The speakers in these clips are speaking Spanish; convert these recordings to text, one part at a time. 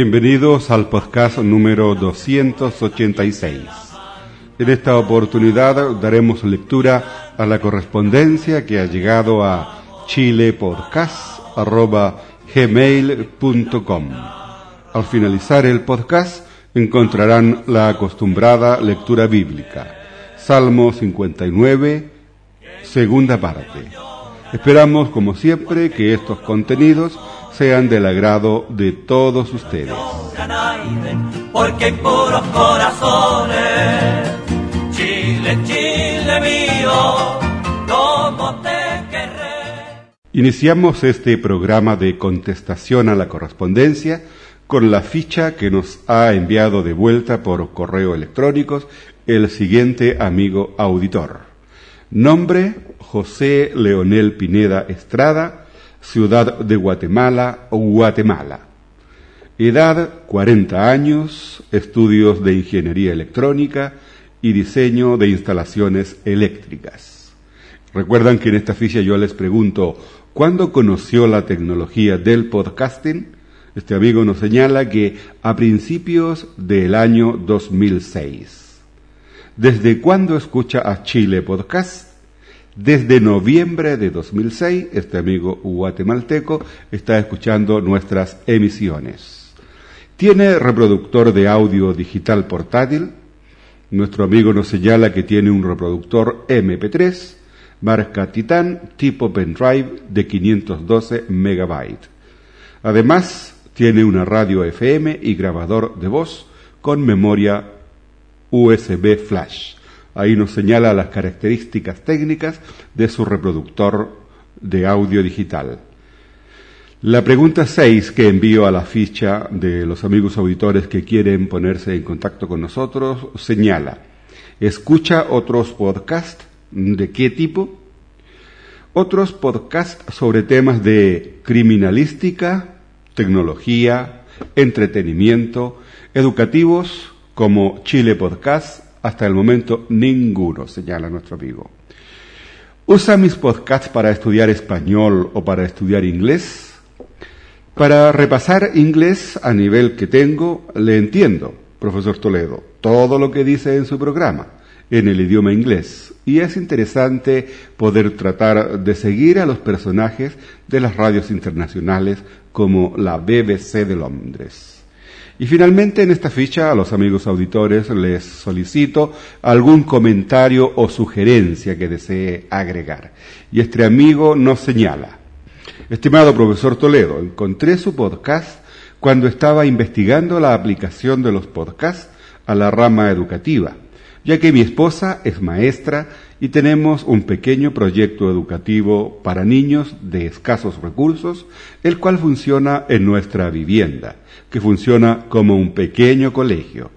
Bienvenidos al podcast número 286. En esta oportunidad daremos lectura a la correspondencia que ha llegado a chilepodcast.gmail.com. Al finalizar el podcast encontrarán la acostumbrada lectura bíblica. Salmo 59, segunda parte. Esperamos, como siempre, que estos contenidos sean del agrado de todos ustedes. Porque hay puros corazones, Chile, Chile mío, como te querré. Iniciamos este programa de contestación a la correspondencia con la ficha que nos ha enviado de vuelta por correo electrónico el siguiente amigo auditor. Nombre José Leonel Pineda Estrada, ciudad de Guatemala o Guatemala. Edad 40 años, estudios de ingeniería electrónica y diseño de instalaciones eléctricas. Recuerdan que en esta ficha yo les pregunto, ¿cuándo conoció la tecnología del podcasting? Este amigo nos señala que a principios del año 2006. ¿Desde cuándo escucha a Chile Podcast? Desde noviembre de 2006, este amigo guatemalteco está escuchando nuestras emisiones. Tiene reproductor de audio digital portátil. Nuestro amigo nos señala que tiene un reproductor MP3, marca Titan, tipo pendrive de 512 megabytes. Además, tiene una radio FM y grabador de voz con memoria USB flash. Ahí nos señala las características técnicas de su reproductor de audio digital. La pregunta 6 que envío a la ficha de los amigos auditores que quieren ponerse en contacto con nosotros señala, ¿escucha otros podcasts? ¿De qué tipo? Otros podcasts sobre temas de criminalística, tecnología, entretenimiento, educativos como Chile Podcast, hasta el momento ninguno, señala nuestro amigo. ¿Usa mis podcasts para estudiar español o para estudiar inglés? Para repasar inglés a nivel que tengo, le entiendo, profesor Toledo, todo lo que dice en su programa en el idioma inglés. Y es interesante poder tratar de seguir a los personajes de las radios internacionales como la BBC de Londres. Y finalmente en esta ficha a los amigos auditores les solicito algún comentario o sugerencia que desee agregar. Y este amigo nos señala, estimado profesor Toledo, encontré su podcast cuando estaba investigando la aplicación de los podcasts a la rama educativa, ya que mi esposa es maestra y tenemos un pequeño proyecto educativo para niños de escasos recursos, el cual funciona en nuestra vivienda, que funciona como un pequeño colegio,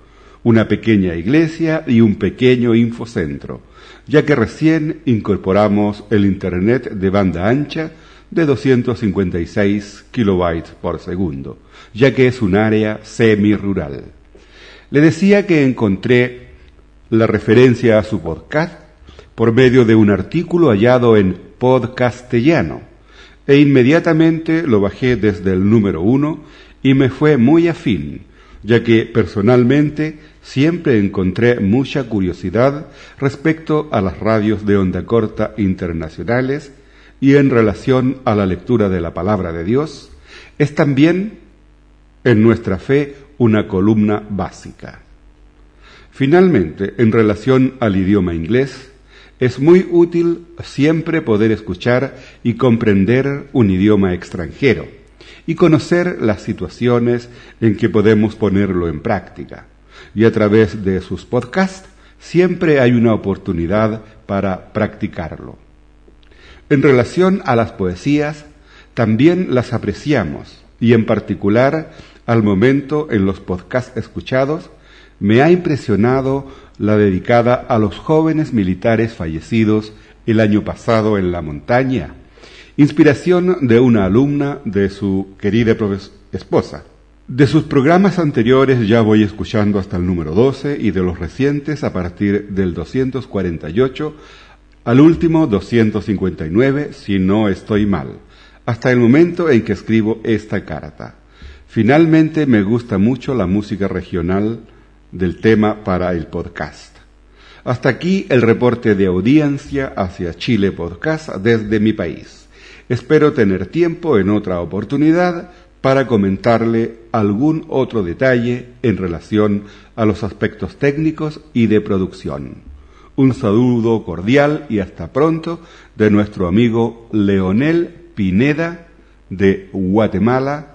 una pequeña iglesia y un pequeño infocentro, ya que recién incorporamos el Internet de banda ancha de 256 kilobytes por segundo, ya que es un área semi-rural. Le decía que encontré la referencia a su podcast por medio de un artículo hallado en Podcastellano e inmediatamente lo bajé desde el número uno y me fue muy afín, ya que personalmente siempre encontré mucha curiosidad respecto a las radios de onda corta internacionales y en relación a la lectura de la palabra de Dios, es también en nuestra fe una columna básica. Finalmente, en relación al idioma inglés, es muy útil siempre poder escuchar y comprender un idioma extranjero y conocer las situaciones en que podemos ponerlo en práctica. Y a través de sus podcasts siempre hay una oportunidad para practicarlo. En relación a las poesías, también las apreciamos y en particular al momento en los podcasts escuchados, me ha impresionado la dedicada a los jóvenes militares fallecidos el año pasado en la montaña, inspiración de una alumna de su querida esposa. De sus programas anteriores ya voy escuchando hasta el número 12 y de los recientes a partir del 248 al último 259 si no estoy mal, hasta el momento en que escribo esta carta. Finalmente me gusta mucho la música regional del tema para el podcast. Hasta aquí el reporte de audiencia hacia Chile Podcast desde mi país. Espero tener tiempo en otra oportunidad para comentarle algún otro detalle en relación a los aspectos técnicos y de producción. Un saludo cordial y hasta pronto de nuestro amigo Leonel Pineda de Guatemala,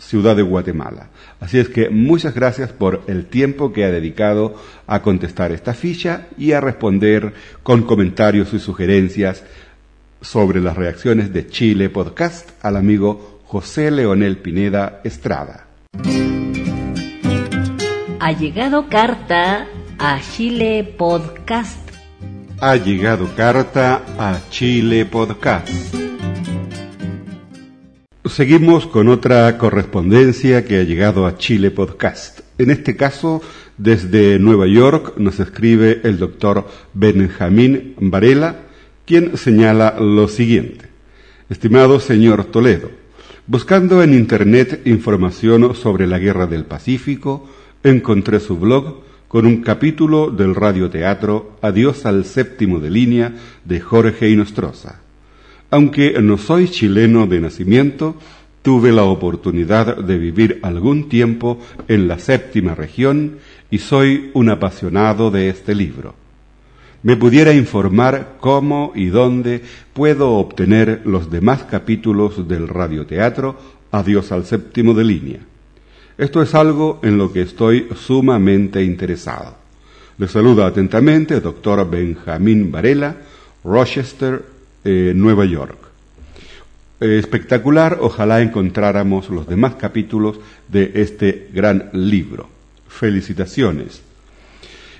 ciudad de Guatemala. Así es que muchas gracias por el tiempo que ha dedicado a contestar esta ficha y a responder con comentarios y sugerencias sobre las reacciones de Chile Podcast al amigo José Leonel Pineda Estrada. Ha llegado carta a Chile Podcast. Ha llegado carta a Chile Podcast. Seguimos con otra correspondencia que ha llegado a Chile Podcast. En este caso, desde Nueva York nos escribe el doctor Benjamín Varela, quien señala lo siguiente. Estimado señor Toledo, buscando en Internet información sobre la Guerra del Pacífico, encontré su blog con un capítulo del radioteatro Adiós al séptimo de línea de Jorge Inostroza. Aunque no soy chileno de nacimiento, tuve la oportunidad de vivir algún tiempo en la séptima región y soy un apasionado de este libro. Me pudiera informar cómo y dónde puedo obtener los demás capítulos del radioteatro Adiós al séptimo de línea. Esto es algo en lo que estoy sumamente interesado. Le saluda atentamente doctor Benjamín Varela, Rochester, eh, Nueva York. Eh, espectacular, ojalá encontráramos los demás capítulos de este gran libro. Felicitaciones.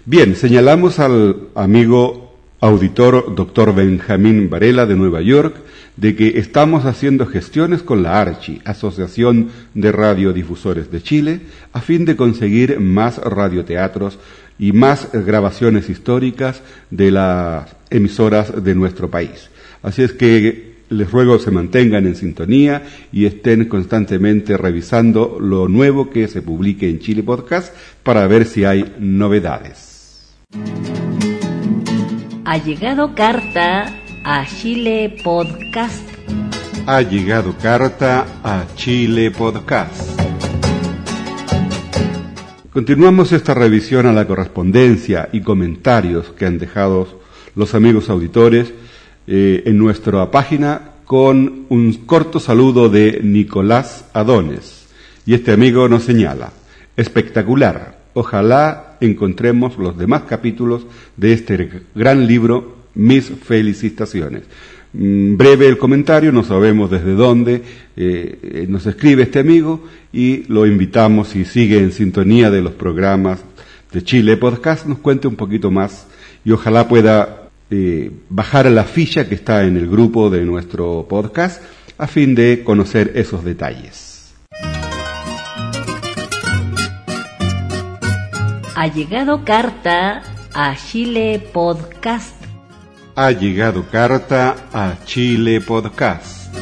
Bien, señalamos al amigo auditor doctor Benjamín Varela de Nueva York de que estamos haciendo gestiones con la ARCHI, Asociación de Radiodifusores de Chile, a fin de conseguir más radioteatros y más grabaciones históricas de las emisoras de nuestro país. Así es que les ruego se mantengan en sintonía y estén constantemente revisando lo nuevo que se publique en Chile Podcast para ver si hay novedades. Ha llegado carta a Chile Podcast. Ha llegado carta a Chile Podcast. Continuamos esta revisión a la correspondencia y comentarios que han dejado los amigos auditores eh, en nuestra página con un corto saludo de Nicolás Adones. Y este amigo nos señala, espectacular, ojalá encontremos los demás capítulos de este gran libro, mis felicitaciones. Mm, breve el comentario, no sabemos desde dónde eh, nos escribe este amigo y lo invitamos, si sigue en sintonía de los programas de Chile Podcast, nos cuente un poquito más y ojalá pueda eh, bajar la ficha que está en el grupo de nuestro podcast a fin de conocer esos detalles. Ha llegado carta a Chile Podcast. Ha llegado carta a Chile Podcast.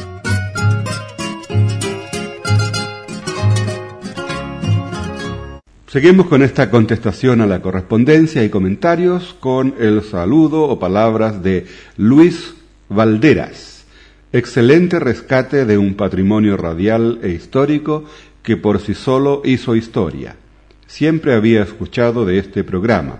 Seguimos con esta contestación a la correspondencia y comentarios con el saludo o palabras de Luis Valderas. Excelente rescate de un patrimonio radial e histórico que por sí solo hizo historia. Siempre había escuchado de este programa,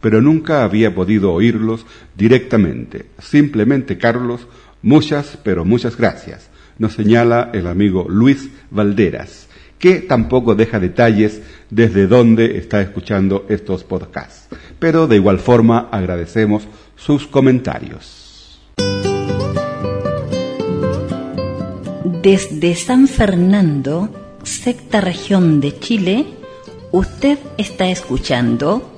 pero nunca había podido oírlos directamente. Simplemente, Carlos, muchas, pero muchas gracias. Nos señala el amigo Luis Valderas que tampoco deja detalles desde dónde está escuchando estos podcasts. Pero de igual forma agradecemos sus comentarios. Desde San Fernando, sexta región de Chile, usted está escuchando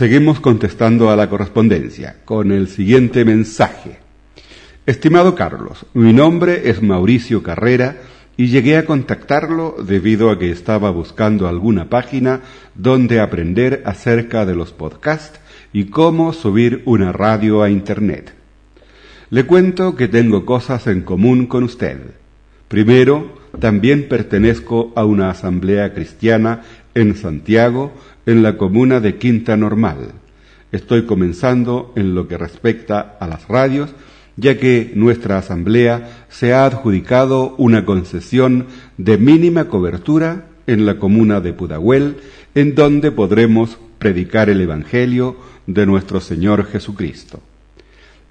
Seguimos contestando a la correspondencia con el siguiente mensaje. Estimado Carlos, mi nombre es Mauricio Carrera y llegué a contactarlo debido a que estaba buscando alguna página donde aprender acerca de los podcasts y cómo subir una radio a Internet. Le cuento que tengo cosas en común con usted. Primero, también pertenezco a una asamblea cristiana en Santiago, en la comuna de Quinta Normal. Estoy comenzando en lo que respecta a las radios, ya que nuestra asamblea se ha adjudicado una concesión de mínima cobertura en la comuna de Pudahuel, en donde podremos predicar el Evangelio de nuestro Señor Jesucristo.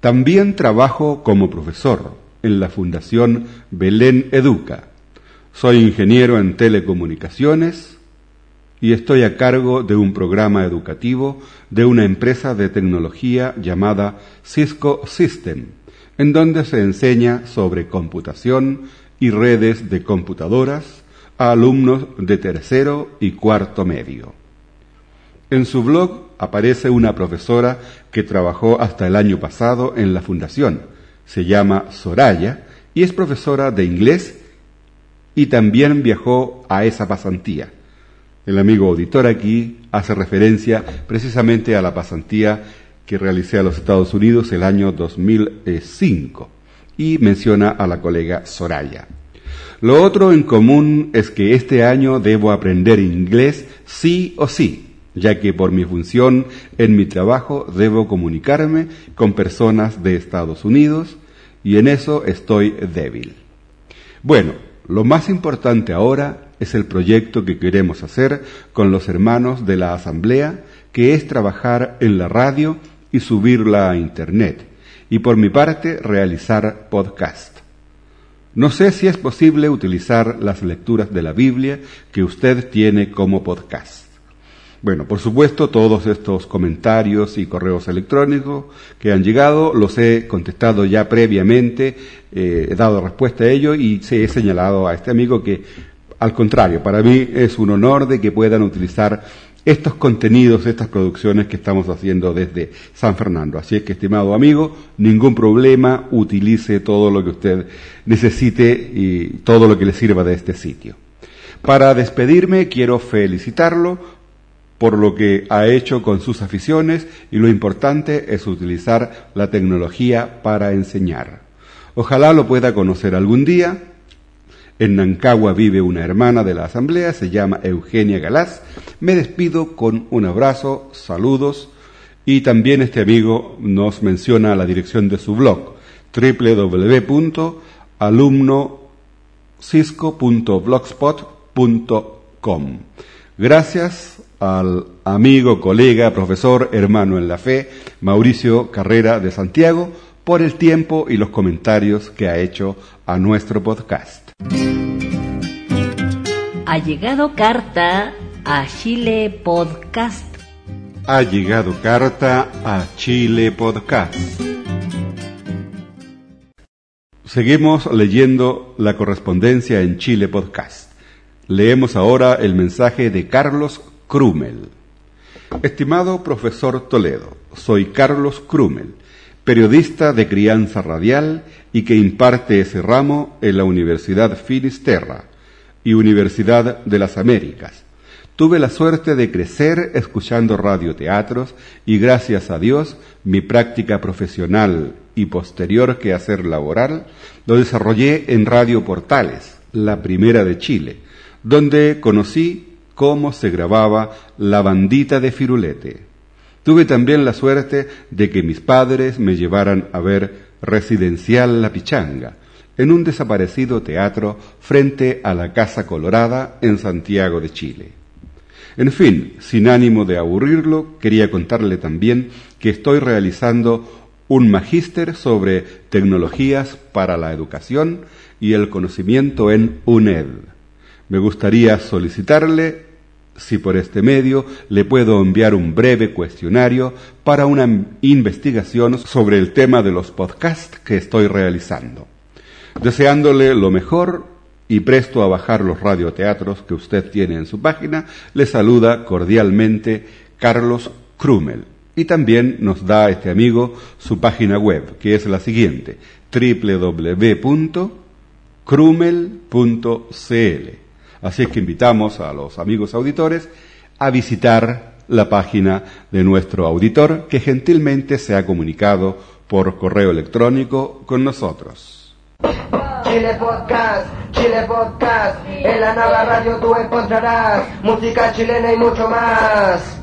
También trabajo como profesor en la Fundación Belén Educa. Soy ingeniero en telecomunicaciones, y estoy a cargo de un programa educativo de una empresa de tecnología llamada Cisco System, en donde se enseña sobre computación y redes de computadoras a alumnos de tercero y cuarto medio. En su blog aparece una profesora que trabajó hasta el año pasado en la fundación. Se llama Soraya y es profesora de inglés y también viajó a esa pasantía. El amigo auditor aquí hace referencia precisamente a la pasantía que realicé a los Estados Unidos el año 2005 y menciona a la colega Soraya. Lo otro en común es que este año debo aprender inglés sí o sí, ya que por mi función en mi trabajo debo comunicarme con personas de Estados Unidos y en eso estoy débil. Bueno, lo más importante ahora es el proyecto que queremos hacer con los hermanos de la Asamblea, que es trabajar en la radio y subirla a Internet, y por mi parte realizar podcast. No sé si es posible utilizar las lecturas de la Biblia que usted tiene como podcast. Bueno, por supuesto, todos estos comentarios y correos electrónicos que han llegado los he contestado ya previamente, eh, he dado respuesta a ello y se he señalado a este amigo que al contrario, para mí es un honor de que puedan utilizar estos contenidos, estas producciones que estamos haciendo desde San Fernando. Así es que, estimado amigo, ningún problema, utilice todo lo que usted necesite y todo lo que le sirva de este sitio. Para despedirme, quiero felicitarlo por lo que ha hecho con sus aficiones y lo importante es utilizar la tecnología para enseñar. Ojalá lo pueda conocer algún día en Nancagua vive una hermana de la asamblea, se llama Eugenia Galás. Me despido con un abrazo, saludos y también este amigo nos menciona la dirección de su blog www.alumnocisco.blogspot.com. Gracias al amigo, colega, profesor, hermano en la fe, Mauricio Carrera de Santiago, por el tiempo y los comentarios que ha hecho a nuestro podcast. Ha llegado carta a Chile Podcast. Ha llegado carta a Chile Podcast. Seguimos leyendo la correspondencia en Chile Podcast. Leemos ahora el mensaje de Carlos Krumel. Estimado profesor Toledo, soy Carlos Krumel, periodista de crianza radial y que imparte ese ramo en la Universidad Finisterra y Universidad de las Américas. Tuve la suerte de crecer escuchando radioteatros y gracias a Dios mi práctica profesional y posterior quehacer laboral lo desarrollé en Radio Portales, la primera de Chile, donde conocí cómo se grababa La bandita de Firulete. Tuve también la suerte de que mis padres me llevaran a ver Residencial La Pichanga, en un desaparecido teatro frente a la Casa Colorada en Santiago de Chile. En fin, sin ánimo de aburrirlo, quería contarle también que estoy realizando un magíster sobre tecnologías para la educación y el conocimiento en UNED. Me gustaría solicitarle si por este medio le puedo enviar un breve cuestionario para una investigación sobre el tema de los podcasts que estoy realizando. Deseándole lo mejor y presto a bajar los radioteatros que usted tiene en su página, le saluda cordialmente Carlos Krumel. Y también nos da este amigo su página web, que es la siguiente, www.krumel.cl. Así es que invitamos a los amigos auditores a visitar la página de nuestro auditor que gentilmente se ha comunicado por correo electrónico con nosotros. Chile Podcast, Chile Podcast, en la nueva radio tú encontrarás música chilena y mucho más.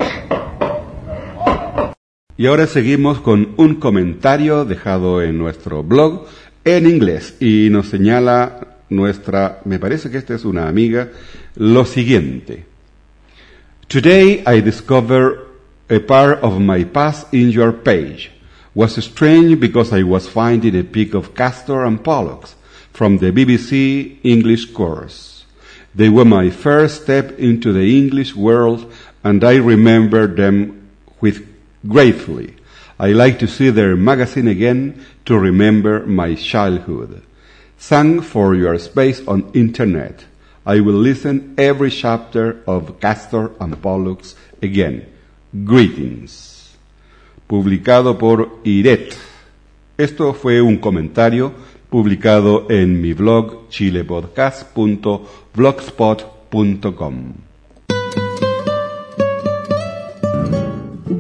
Y ahora seguimos con un comentario dejado en nuestro blog en inglés y nos señala nuestra, me parece que esta es una amiga, lo siguiente. Today I discover a part of my past in your page. Was strange because I was finding a pic of Castor and Pollux from the BBC English course. They were my first step into the English world and I remember them with gratefully. I like to see their magazine again to remember my childhood. Thank for your space on internet. I will listen every chapter of Castor and Pollux again. Greetings. Publicado por Iret. Esto fue un comentario publicado en mi blog chilepodcast.blogspot.com.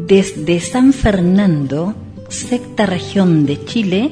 Desde San Fernando, sexta región de Chile,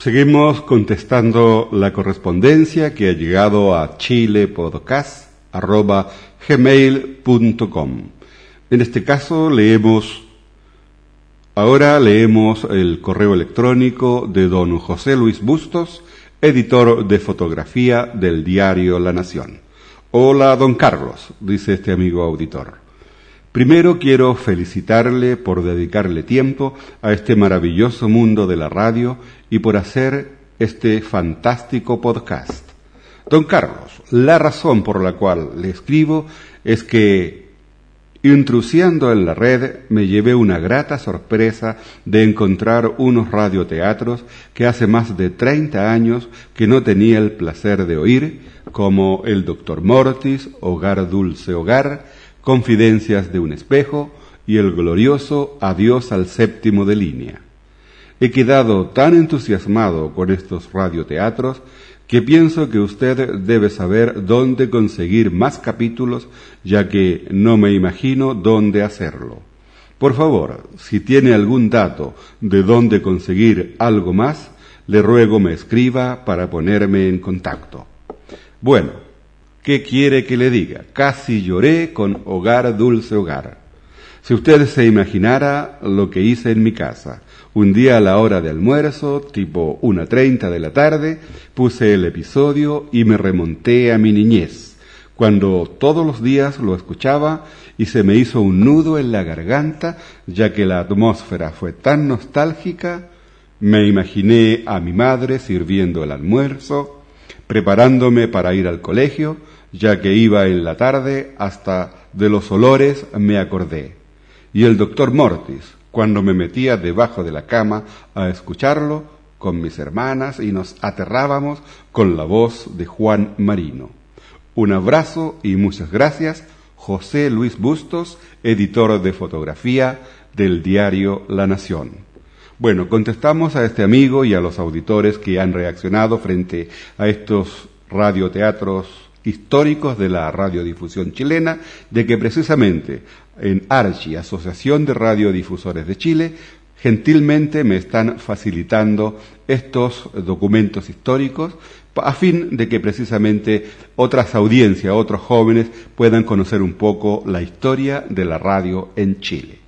Seguimos contestando la correspondencia que ha llegado a chilepodcast.gmail.com. En este caso leemos, ahora leemos el correo electrónico de don José Luis Bustos, editor de fotografía del diario La Nación. Hola, don Carlos, dice este amigo auditor. Primero quiero felicitarle por dedicarle tiempo a este maravilloso mundo de la radio y por hacer este fantástico podcast. Don Carlos, la razón por la cual le escribo es que Intrusiando en la red me llevé una grata sorpresa de encontrar unos radioteatros que hace más de 30 años que no tenía el placer de oír, como El Doctor Mortis, Hogar Dulce Hogar, Confidencias de un espejo y el glorioso Adiós al séptimo de línea. He quedado tan entusiasmado con estos radioteatros que pienso que usted debe saber dónde conseguir más capítulos, ya que no me imagino dónde hacerlo. Por favor, si tiene algún dato de dónde conseguir algo más, le ruego me escriba para ponerme en contacto. Bueno, ¿Qué quiere que le diga? Casi lloré con hogar, dulce hogar. Si usted se imaginara lo que hice en mi casa. Un día a la hora de almuerzo, tipo una treinta de la tarde, puse el episodio y me remonté a mi niñez, cuando todos los días lo escuchaba y se me hizo un nudo en la garganta, ya que la atmósfera fue tan nostálgica, me imaginé a mi madre sirviendo el almuerzo, preparándome para ir al colegio, ya que iba en la tarde, hasta de los olores me acordé. Y el doctor Mortis, cuando me metía debajo de la cama a escucharlo con mis hermanas y nos aterrábamos con la voz de Juan Marino. Un abrazo y muchas gracias, José Luis Bustos, editor de fotografía del diario La Nación. Bueno, contestamos a este amigo y a los auditores que han reaccionado frente a estos radioteatros históricos de la radiodifusión chilena, de que precisamente en ARCHI, Asociación de Radiodifusores de Chile, gentilmente me están facilitando estos documentos históricos a fin de que precisamente otras audiencias, otros jóvenes puedan conocer un poco la historia de la radio en Chile.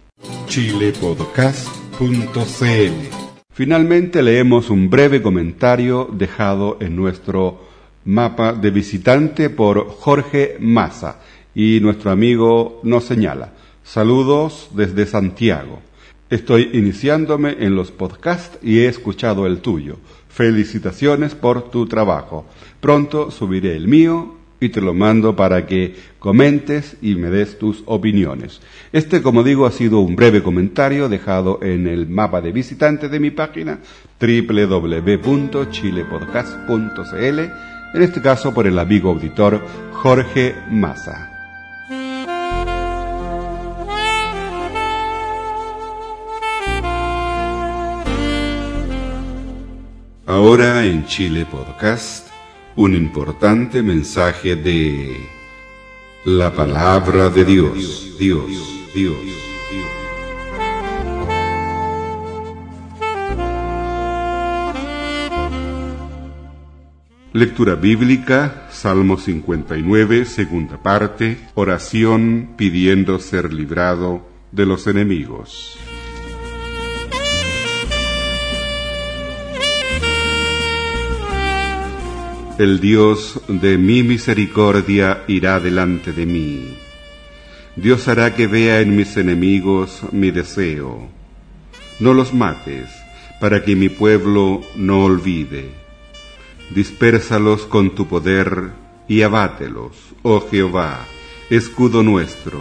chilepodcast.cl Finalmente leemos un breve comentario dejado en nuestro mapa de visitante por Jorge Massa y nuestro amigo nos señala. Saludos desde Santiago. Estoy iniciándome en los podcasts y he escuchado el tuyo. Felicitaciones por tu trabajo. Pronto subiré el mío y te lo mando para que comentes y me des tus opiniones. Este, como digo, ha sido un breve comentario dejado en el mapa de visitantes de mi página www.chilepodcast.cl, en este caso por el amigo auditor Jorge Massa. Ahora en Chile Podcast, un importante mensaje de la palabra de Dios, Dios, Dios, Dios. Lectura bíblica, Salmo 59, segunda parte, oración pidiendo ser librado de los enemigos. El Dios de mi misericordia irá delante de mí. Dios hará que vea en mis enemigos mi deseo. No los mates, para que mi pueblo no olvide. Dispérsalos con tu poder y abátelos, oh Jehová, escudo nuestro.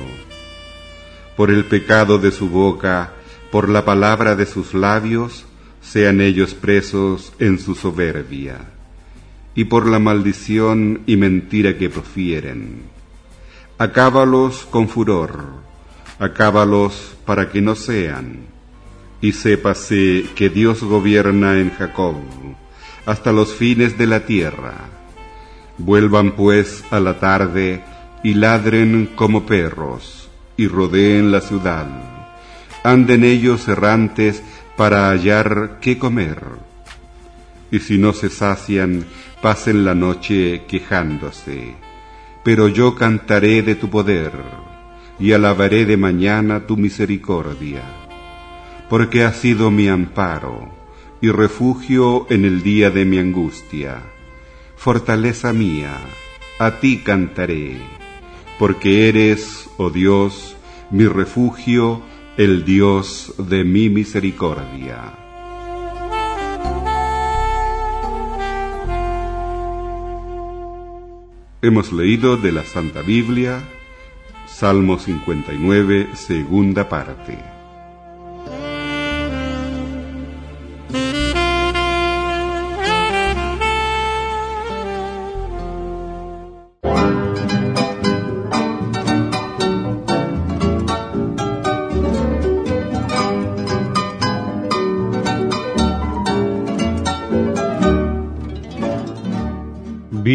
Por el pecado de su boca, por la palabra de sus labios, sean ellos presos en su soberbia y por la maldición y mentira que profieren. Acábalos con furor, acábalos para que no sean, y sépase que Dios gobierna en Jacob hasta los fines de la tierra. Vuelvan pues a la tarde y ladren como perros, y rodeen la ciudad. Anden ellos errantes para hallar qué comer. Y si no se sacian, pasen la noche quejándose, pero yo cantaré de tu poder y alabaré de mañana tu misericordia, porque has sido mi amparo y refugio en el día de mi angustia. Fortaleza mía, a ti cantaré, porque eres, oh Dios, mi refugio, el Dios de mi misericordia. Hemos leído de la Santa Biblia, Salmo 59, segunda parte.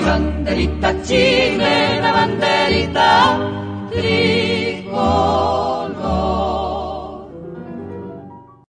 mi banderita chilena, banderita tricolor.